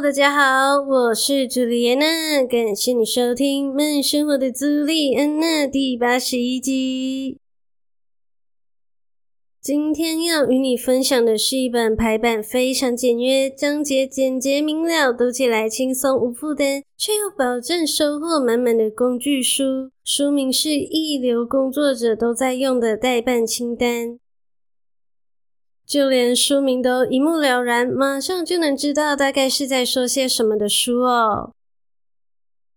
大家好，我是朱莉安娜，感谢你收听《慢生活的朱莉安娜》第八十一集。今天要与你分享的是一本排版非常简约、章节简洁明了、读起来轻松无负担，却又保证收获满满的工具书。书名是《一流工作者都在用的代办清单》。就连书名都一目了然，马上就能知道大概是在说些什么的书哦。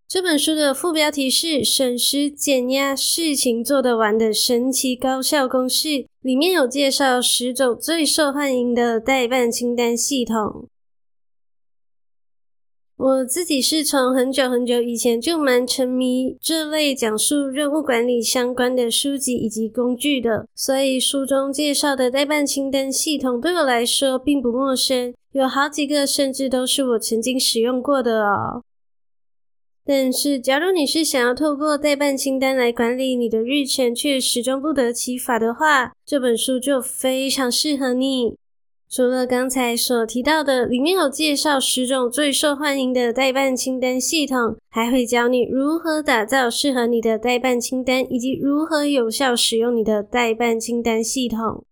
这本书的副标题是“省时减压，事情做得完的神奇高效公式”，里面有介绍十种最受欢迎的待办清单系统。我自己是从很久很久以前就蛮沉迷这类讲述任务管理相关的书籍以及工具的，所以书中介绍的待办清单系统对我来说并不陌生，有好几个甚至都是我曾经使用过的哦。但是，假如你是想要透过待办清单来管理你的日程，却始终不得其法的话，这本书就非常适合你。除了刚才所提到的，里面有介绍十种最受欢迎的待办清单系统，还会教你如何打造适合你的待办清单，以及如何有效使用你的待办清单系统。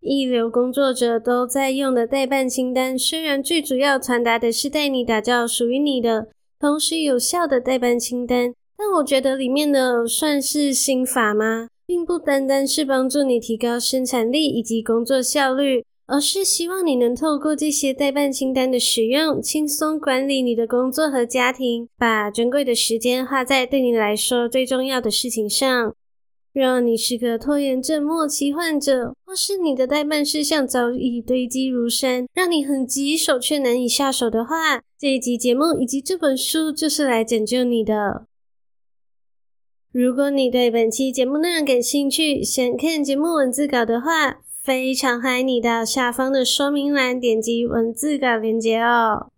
一流工作者都在用的待办清单，虽然最主要传达的是带你打造属于你的，同时有效的待办清单，但我觉得里面的算是心法吗？并不单单是帮助你提高生产力以及工作效率，而是希望你能透过这些待办清单的使用，轻松管理你的工作和家庭，把珍贵的时间花在对你来说最重要的事情上。若你是个拖延症末期患者，或是你的待办事项早已堆积如山，让你很棘手却难以下手的话，这一集节目以及这本书就是来拯救你的。如果你对本期节目内容感兴趣，想看节目文字稿的话，非常欢迎你到下方的说明栏点击文字稿链接哦。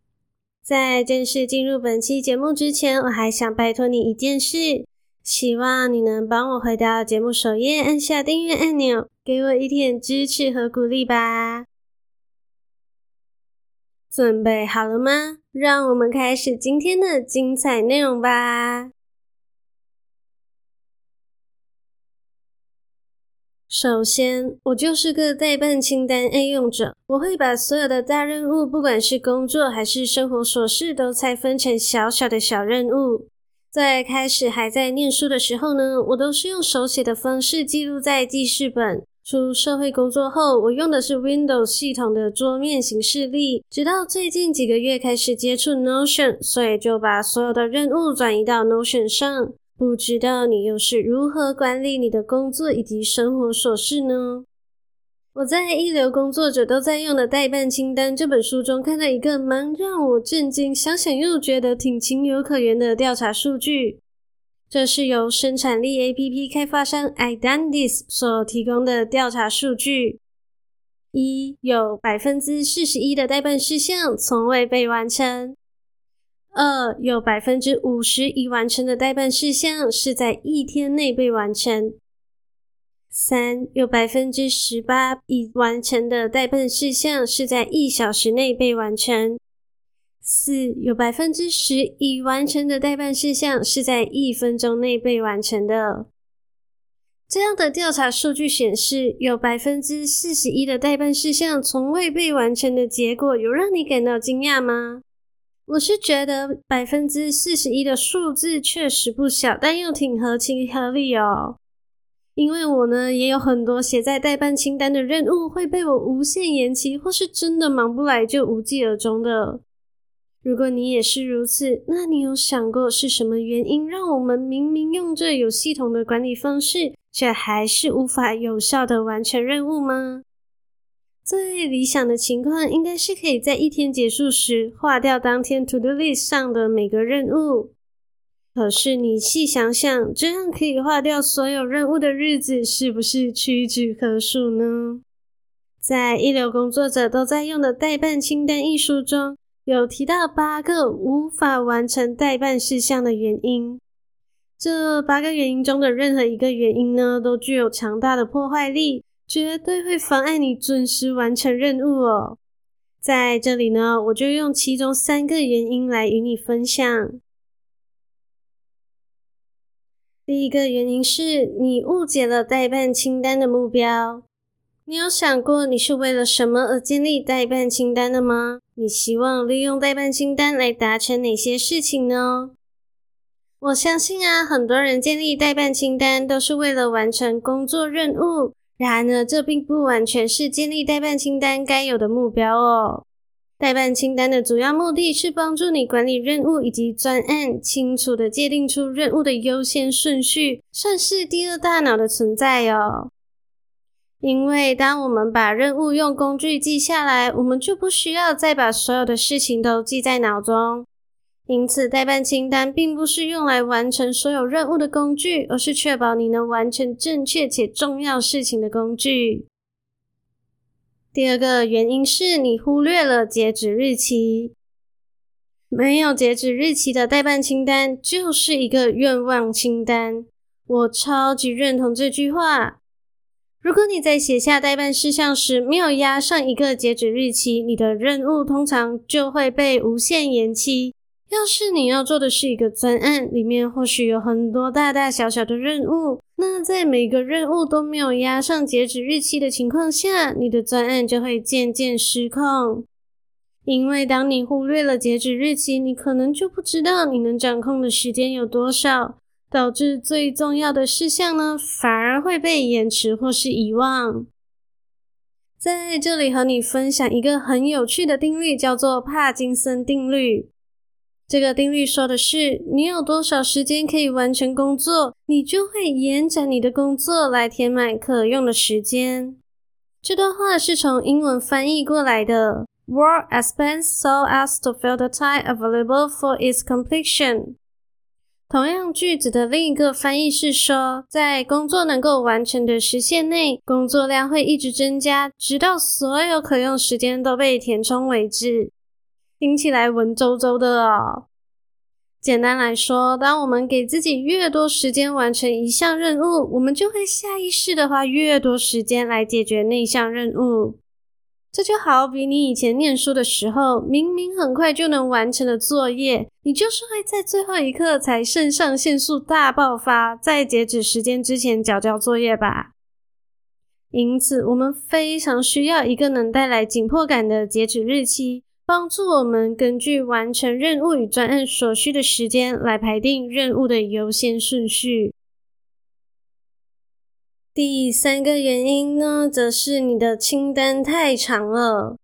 在正式进入本期节目之前，我还想拜托你一件事，希望你能帮我回到节目首页，按下订阅按钮，给我一点支持和鼓励吧。准备好了吗？让我们开始今天的精彩内容吧。首先，我就是个待办清单爱用者。我会把所有的大任务，不管是工作还是生活琐事，都拆分成小小的小任务。在开始还在念书的时候呢，我都是用手写的方式记录在记事本。出社会工作后，我用的是 Windows 系统的桌面行事历。直到最近几个月开始接触 Notion，所以就把所有的任务转移到 Notion 上。不知道你又是如何管理你的工作以及生活琐事呢？我在一流工作者都在用的待办清单这本书中看到一个蛮让我震惊，想想又觉得挺情有可原的调查数据。这是由生产力 APP 开发商 iDantis 所提供的调查数据。一，有百分之四十一的待办事项从未被完成。二，有百分之五十已完成的待办事项是在一天内被完成。三，有百分之十八已完成的待办事项是在一小时内被完成。四，有百分之十已完成的待办事项是在一分钟内被完成的。这样的调查数据显示，有百分之四十一的待办事项从未被完成的结果，有让你感到惊讶吗？我是觉得百分之四十一的数字确实不小，但又挺合情合理哦。因为我呢也有很多写在待办清单的任务会被我无限延期，或是真的忙不来就无疾而终的。如果你也是如此，那你有想过是什么原因让我们明明用这有系统的管理方式，却还是无法有效的完成任务吗？最理想的情况应该是可以在一天结束时划掉当天 To Do List 上的每个任务。可是你细想想，这样可以划掉所有任务的日子，是不是屈指可数呢？在一流工作者都在用的代办清单一书中，有提到八个无法完成代办事项的原因。这八个原因中的任何一个原因呢，都具有强大的破坏力，绝对会妨碍你准时完成任务哦。在这里呢，我就用其中三个原因来与你分享。第一个原因是你误解了待办清单的目标。你有想过你是为了什么而建立待办清单的吗？你希望利用待办清单来达成哪些事情呢？我相信啊，很多人建立待办清单都是为了完成工作任务。然而，这并不完全是建立待办清单该有的目标哦。待办清单的主要目的是帮助你管理任务以及专案，清楚地界定出任务的优先顺序，算是第二大脑的存在哦。因为当我们把任务用工具记下来，我们就不需要再把所有的事情都记在脑中。因此，待办清单并不是用来完成所有任务的工具，而是确保你能完成正确且重要事情的工具。第二个原因是你忽略了截止日期。没有截止日期的待办清单就是一个愿望清单。我超级认同这句话。如果你在写下待办事项时没有压上一个截止日期，你的任务通常就会被无限延期。要是你要做的是一个专案，里面或许有很多大大小小的任务，那在每个任务都没有压上截止日期的情况下，你的专案就会渐渐失控。因为当你忽略了截止日期，你可能就不知道你能掌控的时间有多少，导致最重要的事项呢，反而会被延迟或是遗忘。在这里和你分享一个很有趣的定律，叫做帕金森定律。这个定律说的是，你有多少时间可以完成工作，你就会延展你的工作来填满可用的时间。这段话是从英文翻译过来的：Work as best so as to fill the time available for its completion。同样句子的另一个翻译是说，在工作能够完成的时限内，工作量会一直增加，直到所有可用时间都被填充为止。听起来文绉绉的哦。简单来说，当我们给自己越多时间完成一项任务，我们就会下意识的花越多时间来解决那项任务。这就好比你以前念书的时候，明明很快就能完成的作业，你就是会在最后一刻才肾上腺素大爆发，在截止时间之前缴交作业吧。因此，我们非常需要一个能带来紧迫感的截止日期。帮助我们根据完成任务与专案所需的时间来排定任务的优先顺序。第三个原因呢，则是你的清单太长了。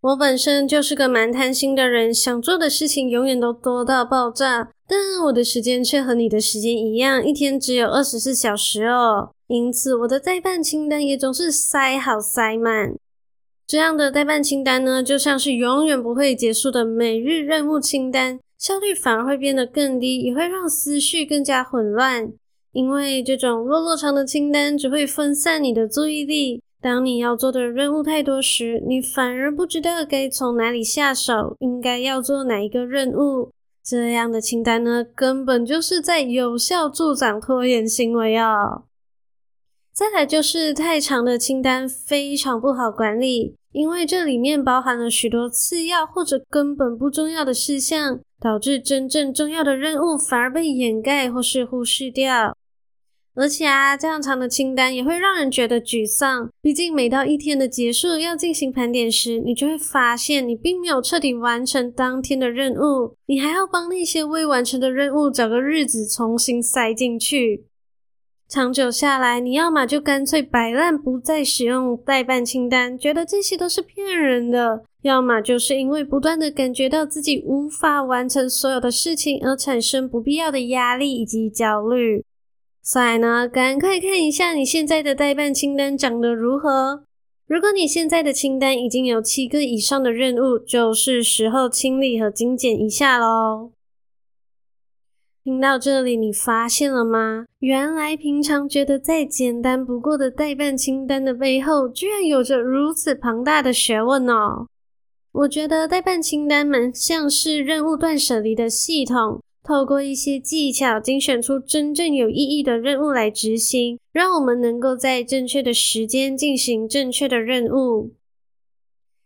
我本身就是个蛮贪心的人，想做的事情永远都多到爆炸，但我的时间却和你的时间一样，一天只有二十四小时哦。因此，我的待办清单也总是塞好塞满。这样的待办清单呢，就像是永远不会结束的每日任务清单，效率反而会变得更低，也会让思绪更加混乱。因为这种落落长的清单只会分散你的注意力。当你要做的任务太多时，你反而不知道该从哪里下手，应该要做哪一个任务。这样的清单呢，根本就是在有效助长拖延行为哦。再来就是太长的清单非常不好管理。因为这里面包含了许多次要或者根本不重要的事项，导致真正重要的任务反而被掩盖或是忽视掉。而且啊，这样长的清单也会让人觉得沮丧。毕竟每到一天的结束要进行盘点时，你就会发现你并没有彻底完成当天的任务，你还要帮那些未完成的任务找个日子重新塞进去。长久下来，你要么就干脆摆烂，不再使用待办清单，觉得这些都是骗人的；要么就是因为不断的感觉到自己无法完成所有的事情，而产生不必要的压力以及焦虑。所以呢，赶快看一下你现在的待办清单长得如何。如果你现在的清单已经有七个以上的任务，就是时候清理和精简一下喽。听到这里，你发现了吗？原来平常觉得再简单不过的待办清单的背后，居然有着如此庞大的学问哦！我觉得待办清单们像是任务断舍离的系统，透过一些技巧精选出真正有意义的任务来执行，让我们能够在正确的时间进行正确的任务。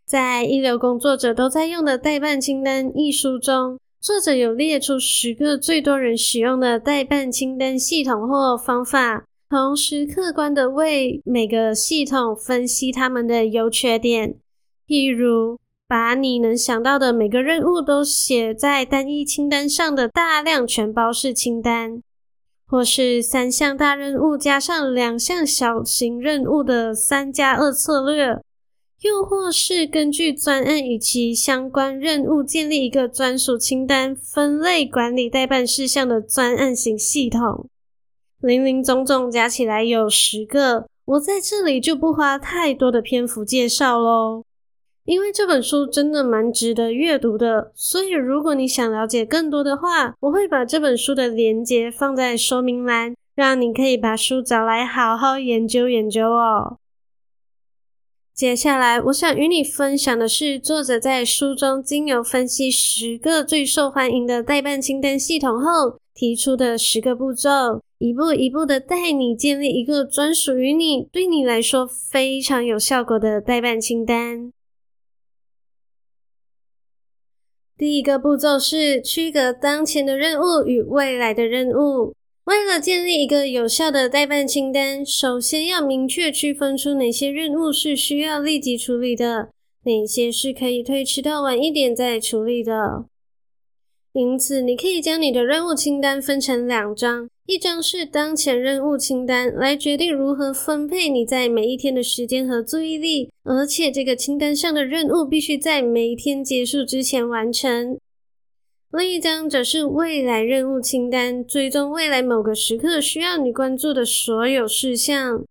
在一流工作者都在用的代办清单一书中，作者有列出十个最多人使用的待办清单系统或方法，同时客观地为每个系统分析他们的优缺点。譬如，把你能想到的每个任务都写在单一清单上的大量全包式清单，或是三项大任务加上两项小型任务的三加二策略。又或是根据专案与其相关任务建立一个专属清单，分类管理待办事项的专案型系统，林林总总加起来有十个。我在这里就不花太多的篇幅介绍喽，因为这本书真的蛮值得阅读的。所以如果你想了解更多的话，我会把这本书的连结放在说明栏，让你可以把书找来好好研究研究哦。接下来，我想与你分享的是，作者在书中经由分析十个最受欢迎的待办清单系统后，提出的十个步骤，一步一步的带你建立一个专属于你、对你来说非常有效果的待办清单。第一个步骤是区隔当前的任务与未来的任务。为了建立一个有效的待办清单，首先要明确区分出哪些任务是需要立即处理的，哪些是可以推迟到晚一点再处理的。因此，你可以将你的任务清单分成两张，一张是当前任务清单，来决定如何分配你在每一天的时间和注意力，而且这个清单上的任务必须在每一天结束之前完成。另一张则是未来任务清单，追踪未来某个时刻需要你关注的所有事项。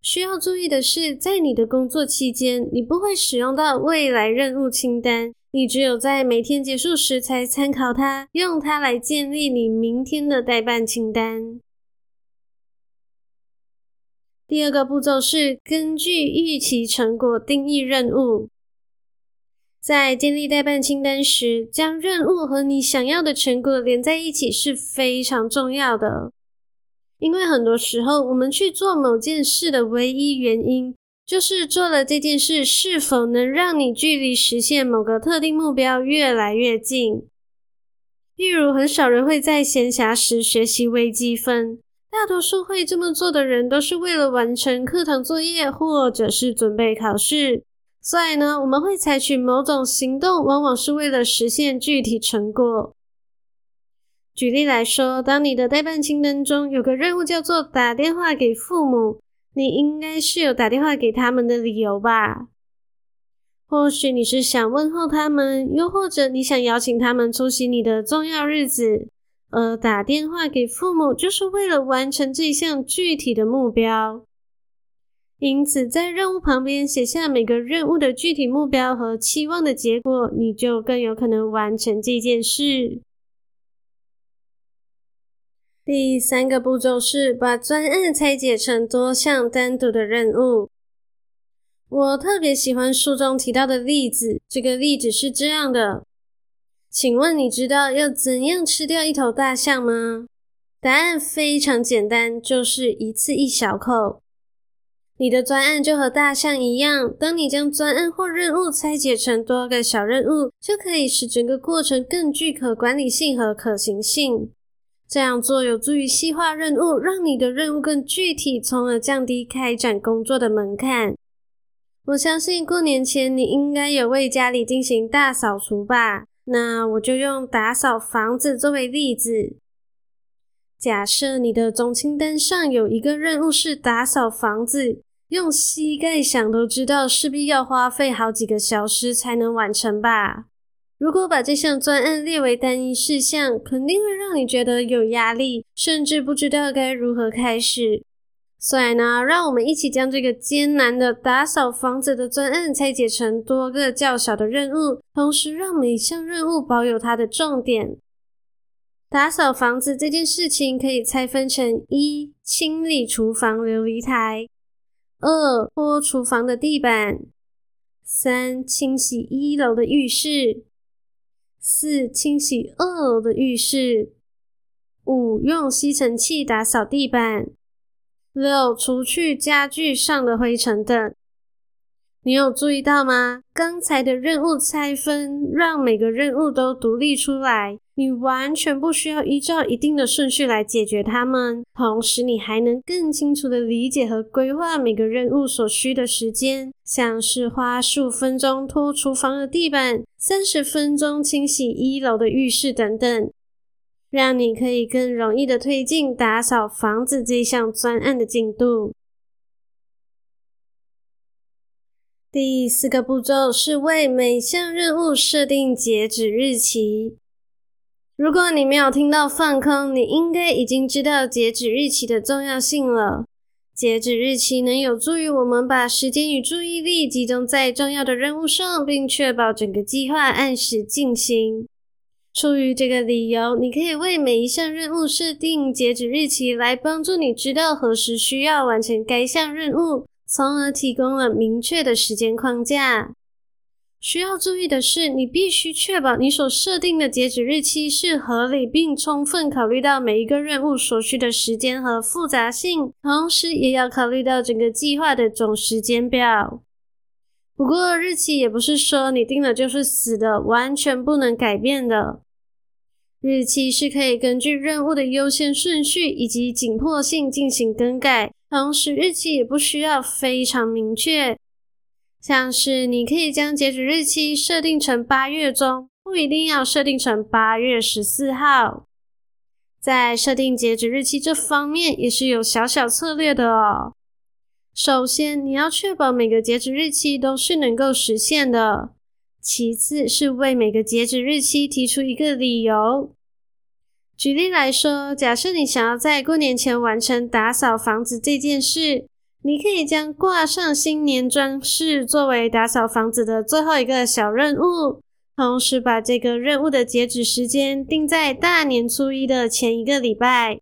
需要注意的是，在你的工作期间，你不会使用到未来任务清单，你只有在每天结束时才参考它，用它来建立你明天的待办清单。第二个步骤是根据预期成果定义任务。在建立代办清单时，将任务和你想要的成果连在一起是非常重要的。因为很多时候，我们去做某件事的唯一原因，就是做了这件事是否能让你距离实现某个特定目标越来越近。例如，很少人会在闲暇时学习微积分，大多数会这么做的人，都是为了完成课堂作业，或者是准备考试。所以呢，我们会采取某种行动，往往是为了实现具体成果。举例来说，当你的待办清单中有个任务叫做打电话给父母，你应该是有打电话给他们的理由吧？或许你是想问候他们，又或者你想邀请他们出席你的重要日子，而打电话给父母就是为了完成这项具体的目标。因此，在任务旁边写下每个任务的具体目标和期望的结果，你就更有可能完成这件事。第三个步骤是把专案拆解成多项单独的任务。我特别喜欢书中提到的例子，这个例子是这样的：请问你知道要怎样吃掉一头大象吗？答案非常简单，就是一次一小口。你的专案就和大象一样，当你将专案或任务拆解成多个小任务，就可以使整个过程更具可管理性和可行性。这样做有助于细化任务，让你的任务更具体，从而降低开展工作的门槛。我相信过年前你应该有为家里进行大扫除吧？那我就用打扫房子作为例子。假设你的总清单上有一个任务是打扫房子。用膝盖想都知道，势必要花费好几个小时才能完成吧？如果把这项专案列为单一事项，肯定会让你觉得有压力，甚至不知道该如何开始。所以呢，让我们一起将这个艰难的打扫房子的专案拆解成多个较小的任务，同时让每项任务保有它的重点。打扫房子这件事情可以拆分成：一、清理厨房琉璃台；二、拖厨房的地板；三、清洗一楼的浴室；四、清洗二楼的浴室；五、用吸尘器打扫地板；六、除去家具上的灰尘等。你有注意到吗？刚才的任务拆分，让每个任务都独立出来，你完全不需要依照一定的顺序来解决它们。同时，你还能更清楚地理解和规划每个任务所需的时间，像是花十五分钟拖厨房的地板，三十分钟清洗一楼的浴室等等，让你可以更容易的推进打扫房子这项专案的进度。第四个步骤是为每项任务设定截止日期。如果你没有听到放空，你应该已经知道截止日期的重要性了。截止日期能有助于我们把时间与注意力集中在重要的任务上，并确保整个计划按时进行。出于这个理由，你可以为每一项任务设定截止日期，来帮助你知道何时需要完成该项任务。从而提供了明确的时间框架。需要注意的是，你必须确保你所设定的截止日期是合理，并充分考虑到每一个任务所需的时间和复杂性，同时也要考虑到整个计划的总时间表。不过，日期也不是说你定了就是死的，完全不能改变的。日期是可以根据任务的优先顺序以及紧迫性进行更改。同时，日期也不需要非常明确，像是你可以将截止日期设定成八月中，不一定要设定成八月十四号。在设定截止日期这方面，也是有小小策略的哦。首先，你要确保每个截止日期都是能够实现的；其次，是为每个截止日期提出一个理由。举例来说，假设你想要在过年前完成打扫房子这件事，你可以将挂上新年装饰作为打扫房子的最后一个小任务，同时把这个任务的截止时间定在大年初一的前一个礼拜。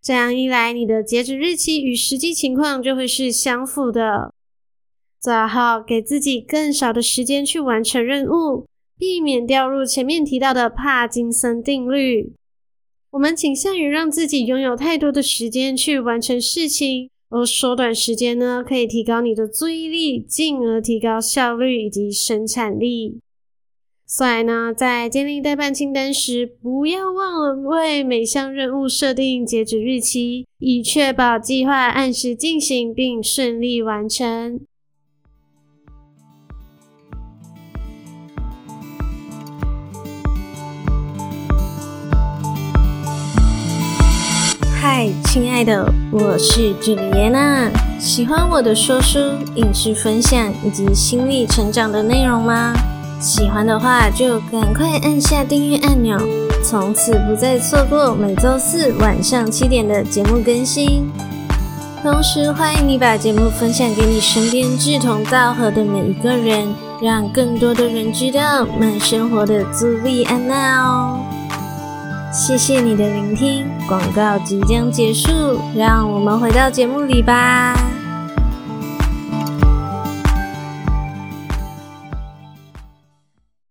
这样一来，你的截止日期与实际情况就会是相符的。做好，给自己更少的时间去完成任务，避免掉入前面提到的帕金森定律。我们倾向于让自己拥有太多的时间去完成事情，而缩短时间呢，可以提高你的注意力，进而提高效率以及生产力。所以呢，在建立待办清单时，不要忘了为每项任务设定截止日期，以确保计划按时进行并顺利完成。嗨，亲爱的，我是朱莉叶娜。喜欢我的说书、影视分享以及心理成长的内容吗？喜欢的话就赶快按下订阅按钮，从此不再错过每周四晚上七点的节目更新。同时，欢迎你把节目分享给你身边志同道合的每一个人，让更多的人知道慢生活的朱莉安娜哦。谢谢你的聆听，广告即将结束，让我们回到节目里吧。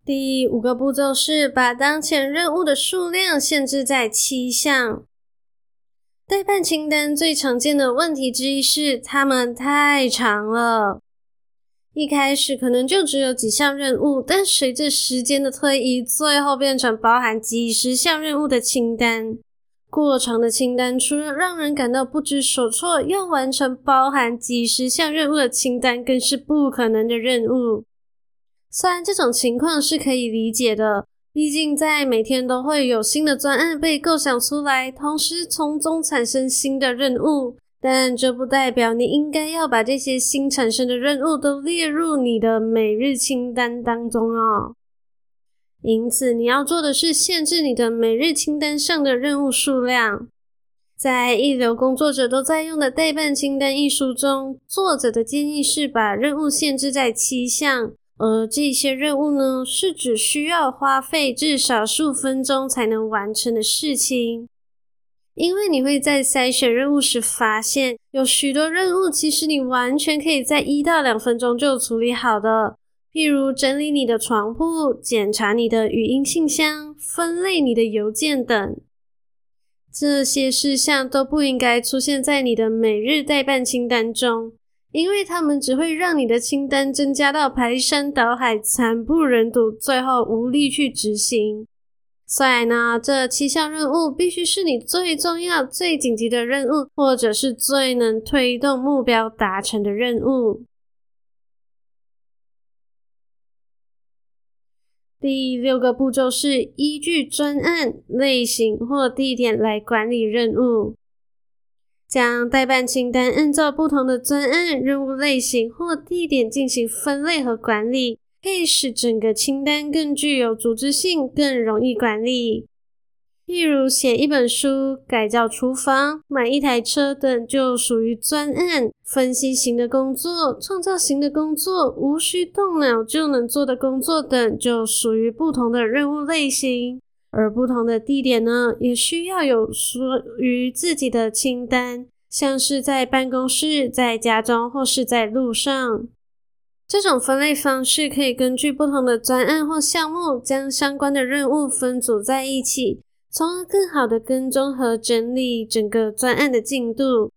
第五个步骤是把当前任务的数量限制在七项。待办清单最常见的问题之一是，它们太长了。一开始可能就只有几项任务，但随着时间的推移，最后变成包含几十项任务的清单。过长的清单除了让人感到不知所措，要完成包含几十项任务的清单更是不可能的任务。虽然这种情况是可以理解的，毕竟在每天都会有新的专案被构想出来，同时从中产生新的任务。但这不代表你应该要把这些新产生的任务都列入你的每日清单当中哦。因此，你要做的是限制你的每日清单上的任务数量。在一流工作者都在用的待办清单一书中，作者的建议是把任务限制在七项，而这些任务呢，是只需要花费至少数分钟才能完成的事情。因为你会在筛选任务时发现，有许多任务其实你完全可以在一到两分钟就处理好的，譬如整理你的床铺、检查你的语音信箱、分类你的邮件等。这些事项都不应该出现在你的每日待办清单中。因为他们只会让你的清单增加到排山倒海、惨不忍睹，最后无力去执行。所以呢，这七项任务必须是你最重要、最紧急的任务，或者是最能推动目标达成的任务。第六个步骤是依据专案类型或地点来管理任务。将待办清单按照不同的专案、任务类型或地点进行分类和管理，可以使整个清单更具有组织性、更容易管理。例如，写一本书、改造厨房、买一台车等就属于专案；分析型的工作、创造型的工作、无需动脑就能做的工作等就属于不同的任务类型。而不同的地点呢，也需要有属于自己的清单，像是在办公室、在家中或是在路上。这种分类方式可以根据不同的专案或项目，将相关的任务分组在一起，从而更好的跟踪和整理整个专案的进度。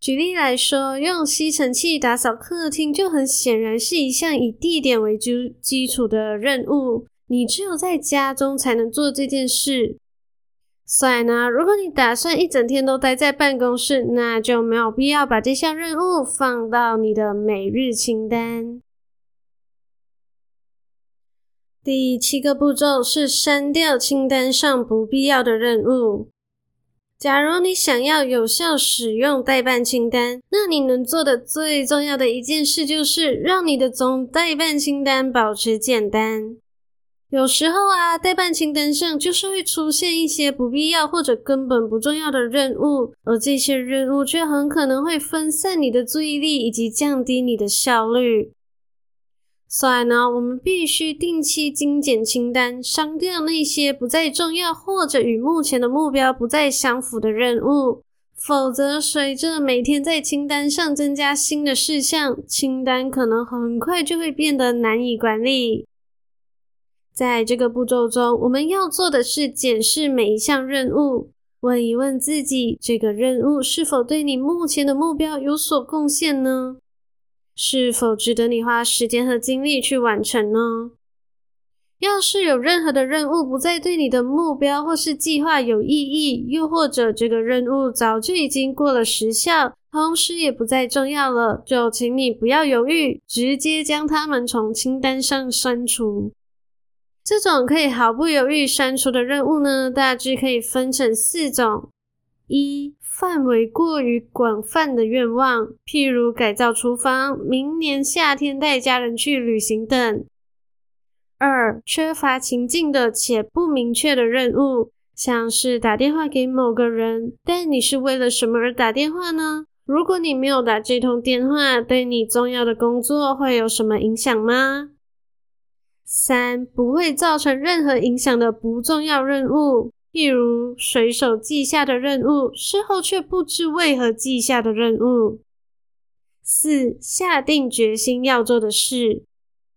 举例来说，用吸尘器打扫客厅，就很显然是一项以地点为基基础的任务。你只有在家中才能做这件事，所以呢，如果你打算一整天都待在办公室，那就没有必要把这项任务放到你的每日清单。第七个步骤是删掉清单上不必要的任务。假如你想要有效使用待办清单，那你能做的最重要的一件事就是让你的总待办清单保持简单。有时候啊，待办清单上就是会出现一些不必要或者根本不重要的任务，而这些任务却很可能会分散你的注意力以及降低你的效率。所以呢，我们必须定期精简清单，删掉那些不再重要或者与目前的目标不再相符的任务，否则随着每天在清单上增加新的事项，清单可能很快就会变得难以管理。在这个步骤中，我们要做的是检视每一项任务，问一问自己：这个任务是否对你目前的目标有所贡献呢？是否值得你花时间和精力去完成呢？要是有任何的任务不再对你的目标或是计划有意义，又或者这个任务早就已经过了时效，同时也不再重要了，就请你不要犹豫，直接将它们从清单上删除。这种可以毫不犹豫删除的任务呢，大致可以分成四种：一、范围过于广泛的愿望，譬如改造厨房、明年夏天带家人去旅行等；二、缺乏情境的且不明确的任务，像是打电话给某个人，但你是为了什么而打电话呢？如果你没有打这通电话，对你重要的工作会有什么影响吗？三、不会造成任何影响的不重要任务，譬如随手记下的任务，事后却不知为何记下的任务。四、下定决心要做的事，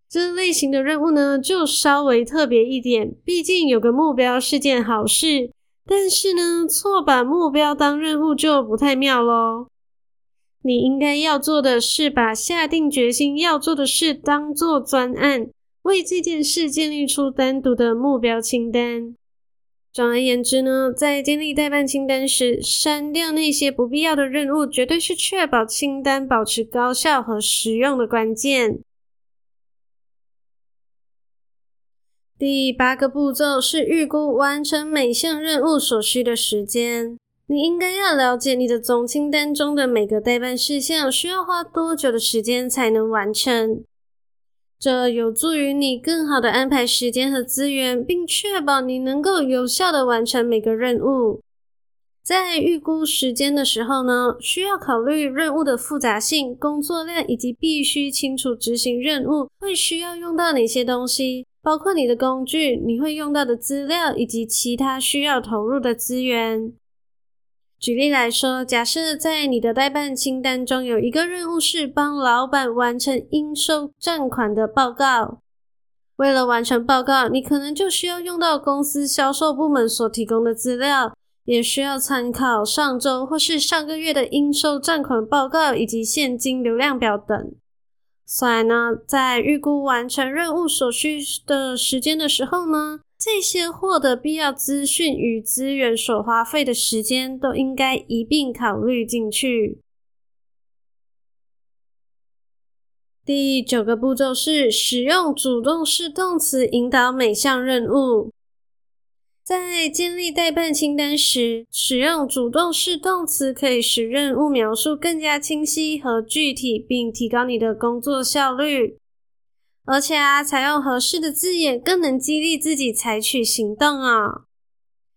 这类型的任务呢，就稍微特别一点，毕竟有个目标是件好事，但是呢，错把目标当任务就不太妙喽。你应该要做的是把下定决心要做的事当做专案。为这件事建立出单独的目标清单。总而言之呢，在建立待办清单时，删掉那些不必要的任务，绝对是确保清单保持高效和实用的关键。第八个步骤是预估完成每项任务所需的时间。你应该要了解你的总清单中的每个待办事项需要花多久的时间才能完成。这有助于你更好的安排时间和资源，并确保你能够有效的完成每个任务。在预估时间的时候呢，需要考虑任务的复杂性、工作量以及必须清楚执行任务会需要用到哪些东西，包括你的工具、你会用到的资料以及其他需要投入的资源。举例来说，假设在你的待办清单中有一个任务是帮老板完成应收账款的报告，为了完成报告，你可能就需要用到公司销售部门所提供的资料。也需要参考上周或是上个月的应收账款报告以及现金流量表等。所以呢，在预估完成任务所需的时间的时候呢，这些获得必要资讯与资源所花费的时间都应该一并考虑进去。第九个步骤是使用主动式动词引导每项任务。在建立待办清单时，使用主动式动词可以使任务描述更加清晰和具体，并提高你的工作效率。而且啊，采用合适的字眼更能激励自己采取行动啊。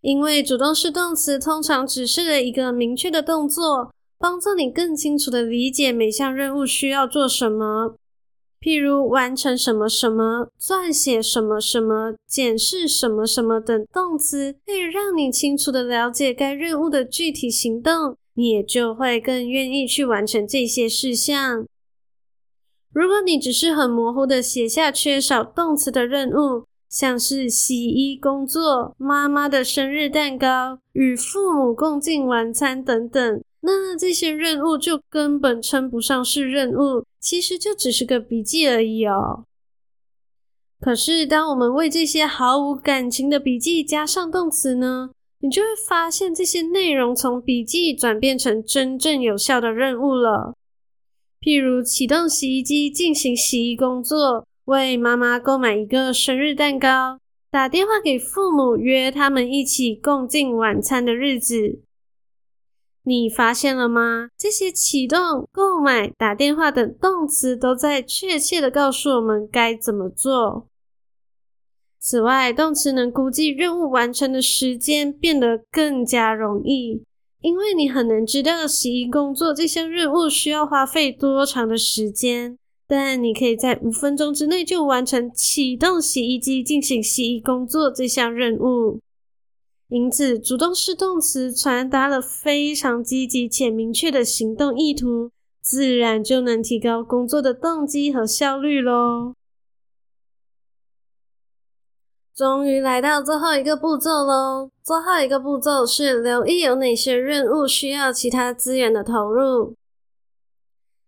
因为主动式动词通常指示了一个明确的动作，帮助你更清楚地理解每项任务需要做什么。譬如完成什么什么、撰写什么什么、检视什么什么等动词，可以让你清楚地了解该任务的具体行动，你也就会更愿意去完成这些事项。如果你只是很模糊地写下缺少动词的任务，像是洗衣工作、妈妈的生日蛋糕、与父母共进晚餐等等。那这些任务就根本称不上是任务，其实就只是个笔记而已哦。可是，当我们为这些毫无感情的笔记加上动词呢，你就会发现这些内容从笔记转变成真正有效的任务了。譬如启动洗衣机进行洗衣工作，为妈妈购买一个生日蛋糕，打电话给父母约他们一起共进晚餐的日子。你发现了吗？这些启动、购买、打电话等动词都在确切地告诉我们该怎么做。此外，动词能估计任务完成的时间变得更加容易，因为你很难知道洗衣工作这项任务需要花费多长的时间，但你可以在五分钟之内就完成启动洗衣机进行洗衣工作这项任务。因此，主动式动词传达了非常积极且明确的行动意图，自然就能提高工作的动机和效率喽。终于来到最后一个步骤喽！最后一个步骤是留意有哪些任务需要其他资源的投入。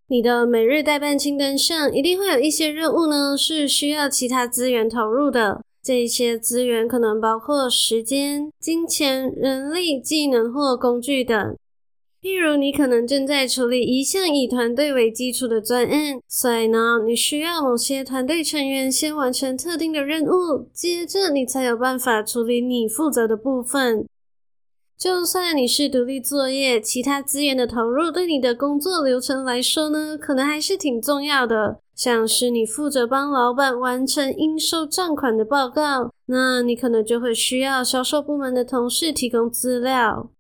你的每日待办清单上一定会有一些任务呢，是需要其他资源投入的。这些资源可能包括时间、金钱、人力、技能或工具等。例如，你可能正在处理一项以团队为基础的专案，所以呢，你需要某些团队成员先完成特定的任务，接着你才有办法处理你负责的部分。就算你是独立作业，其他资源的投入对你的工作流程来说呢，可能还是挺重要的。像是你负责帮老板完成应收账款的报告，那你可能就会需要销售部门的同事提供资料。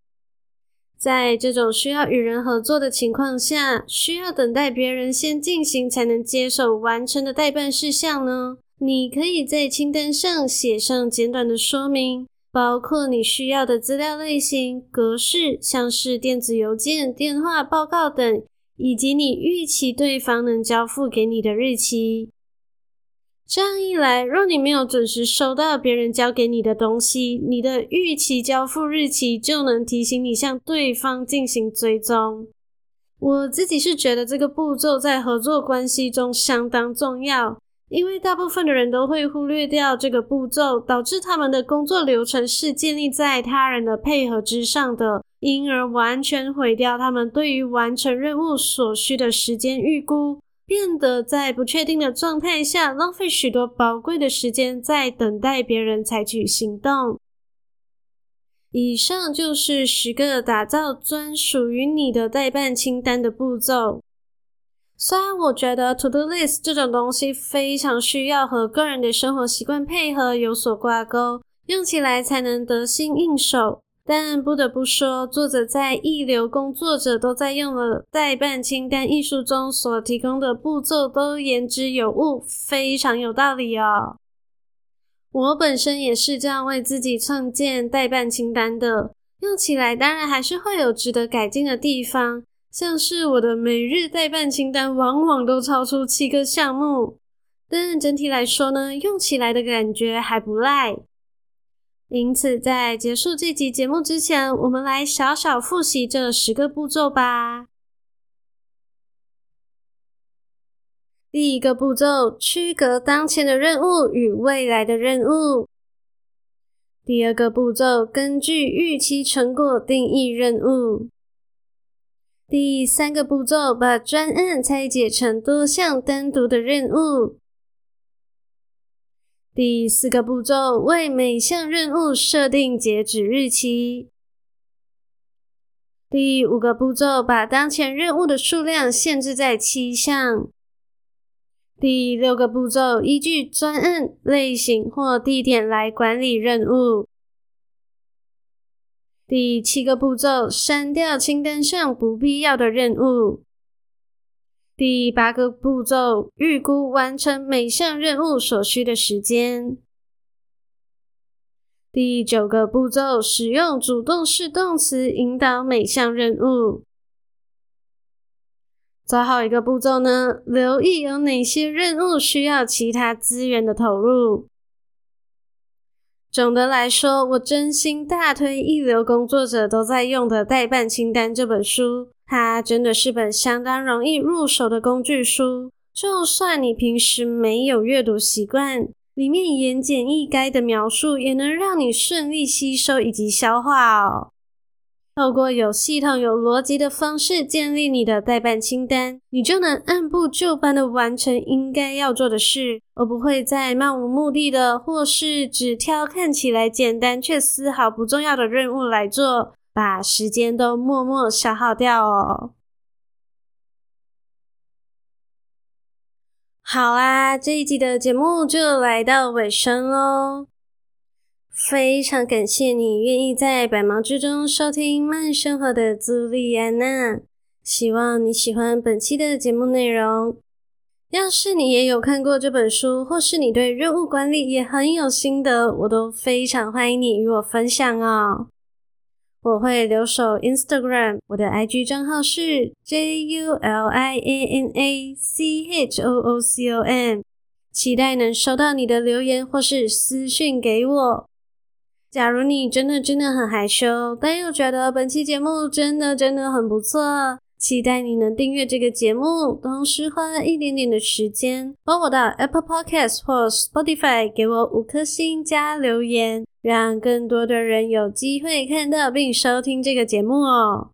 在这种需要与人合作的情况下，需要等待别人先进行才能接手完成的待办事项呢，你可以在清单上写上简短的说明，包括你需要的资料类型、格式，像是电子邮件、电话报告等。以及你预期对方能交付给你的日期。这样一来，若你没有准时收到别人交给你的东西，你的预期交付日期就能提醒你向对方进行追踪。我自己是觉得这个步骤在合作关系中相当重要，因为大部分的人都会忽略掉这个步骤，导致他们的工作流程是建立在他人的配合之上的。因而完全毁掉他们对于完成任务所需的时间预估，变得在不确定的状态下浪费许多宝贵的时间在等待别人采取行动。以上就是十个打造专属于你的待办清单的步骤。虽然我觉得 To Do List 这种东西非常需要和个人的生活习惯配合有所挂钩，用起来才能得心应手。但不得不说，作者在一流工作者都在用的待办清单艺术中所提供的步骤都言之有物，非常有道理哦。我本身也是这样为自己创建待办清单的，用起来当然还是会有值得改进的地方，像是我的每日待办清单往往都超出七个项目，但整体来说呢，用起来的感觉还不赖。因此，在结束这集节目之前，我们来小小复习这十个步骤吧。第一个步骤，区隔当前的任务与未来的任务。第二个步骤，根据预期成果定义任务。第三个步骤，把专案拆解成多项单独的任务。第四个步骤，为每项任务设定截止日期。第五个步骤，把当前任务的数量限制在七项。第六个步骤，依据专案类型或地点来管理任务。第七个步骤，删掉清单上不必要的任务。第八个步骤，预估完成每项任务所需的时间。第九个步骤，使用主动式动词引导每项任务。最后一个步骤呢，留意有哪些任务需要其他资源的投入。总的来说，我真心大推一流工作者都在用的待办清单这本书，它真的是本相当容易入手的工具书。就算你平时没有阅读习惯，里面言简意赅的描述也能让你顺利吸收以及消化哦。透过有系统、有逻辑的方式建立你的待办清单，你就能按部就班的完成应该要做的事，而不会再漫无目的的，或是只挑看起来简单却丝毫不重要的任务来做，把时间都默默消耗掉哦。好啦，这一集的节目就来到尾声喽。非常感谢你愿意在百忙之中收听慢生活的朱莉安娜，希望你喜欢本期的节目内容。要是你也有看过这本书，或是你对任务管理也很有心得，我都非常欢迎你与我分享哦。我会留守 Instagram，我的 IG 账号是 julianachoo.com，期待能收到你的留言或是私讯给我。假如你真的真的很害羞，但又觉得本期节目真的真的很不错，期待你能订阅这个节目，同时花一点点的时间，帮我到 Apple Podcast 或 Spotify 给我五颗星加留言，让更多的人有机会看到并收听这个节目哦。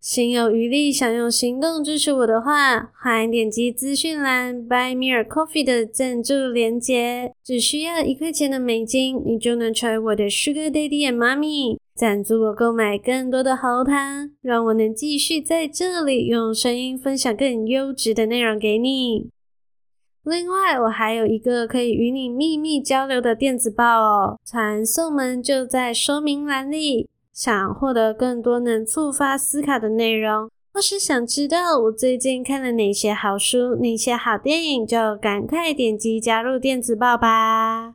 心有余力，想用行动支持我的话，欢迎点击资讯栏 Buy Me a Coffee 的赞助链接，只需要一块钱的美金，你就能成为我的 Sugar Daddy and Mommy，赞助我购买更多的喉糖，让我能继续在这里用声音分享更优质的内容给你。另外，我还有一个可以与你秘密交流的电子报哦，传送门就在说明栏里。想获得更多能触发思考的内容，或是想知道我最近看了哪些好书、哪些好电影，就赶快点击加入电子报吧。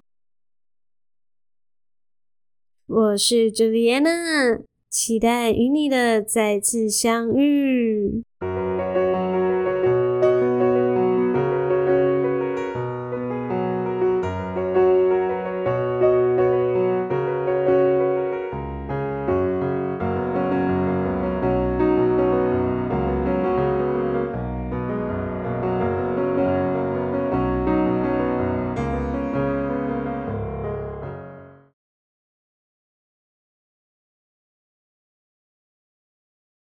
我是朱莉安娜，期待与你的再次相遇。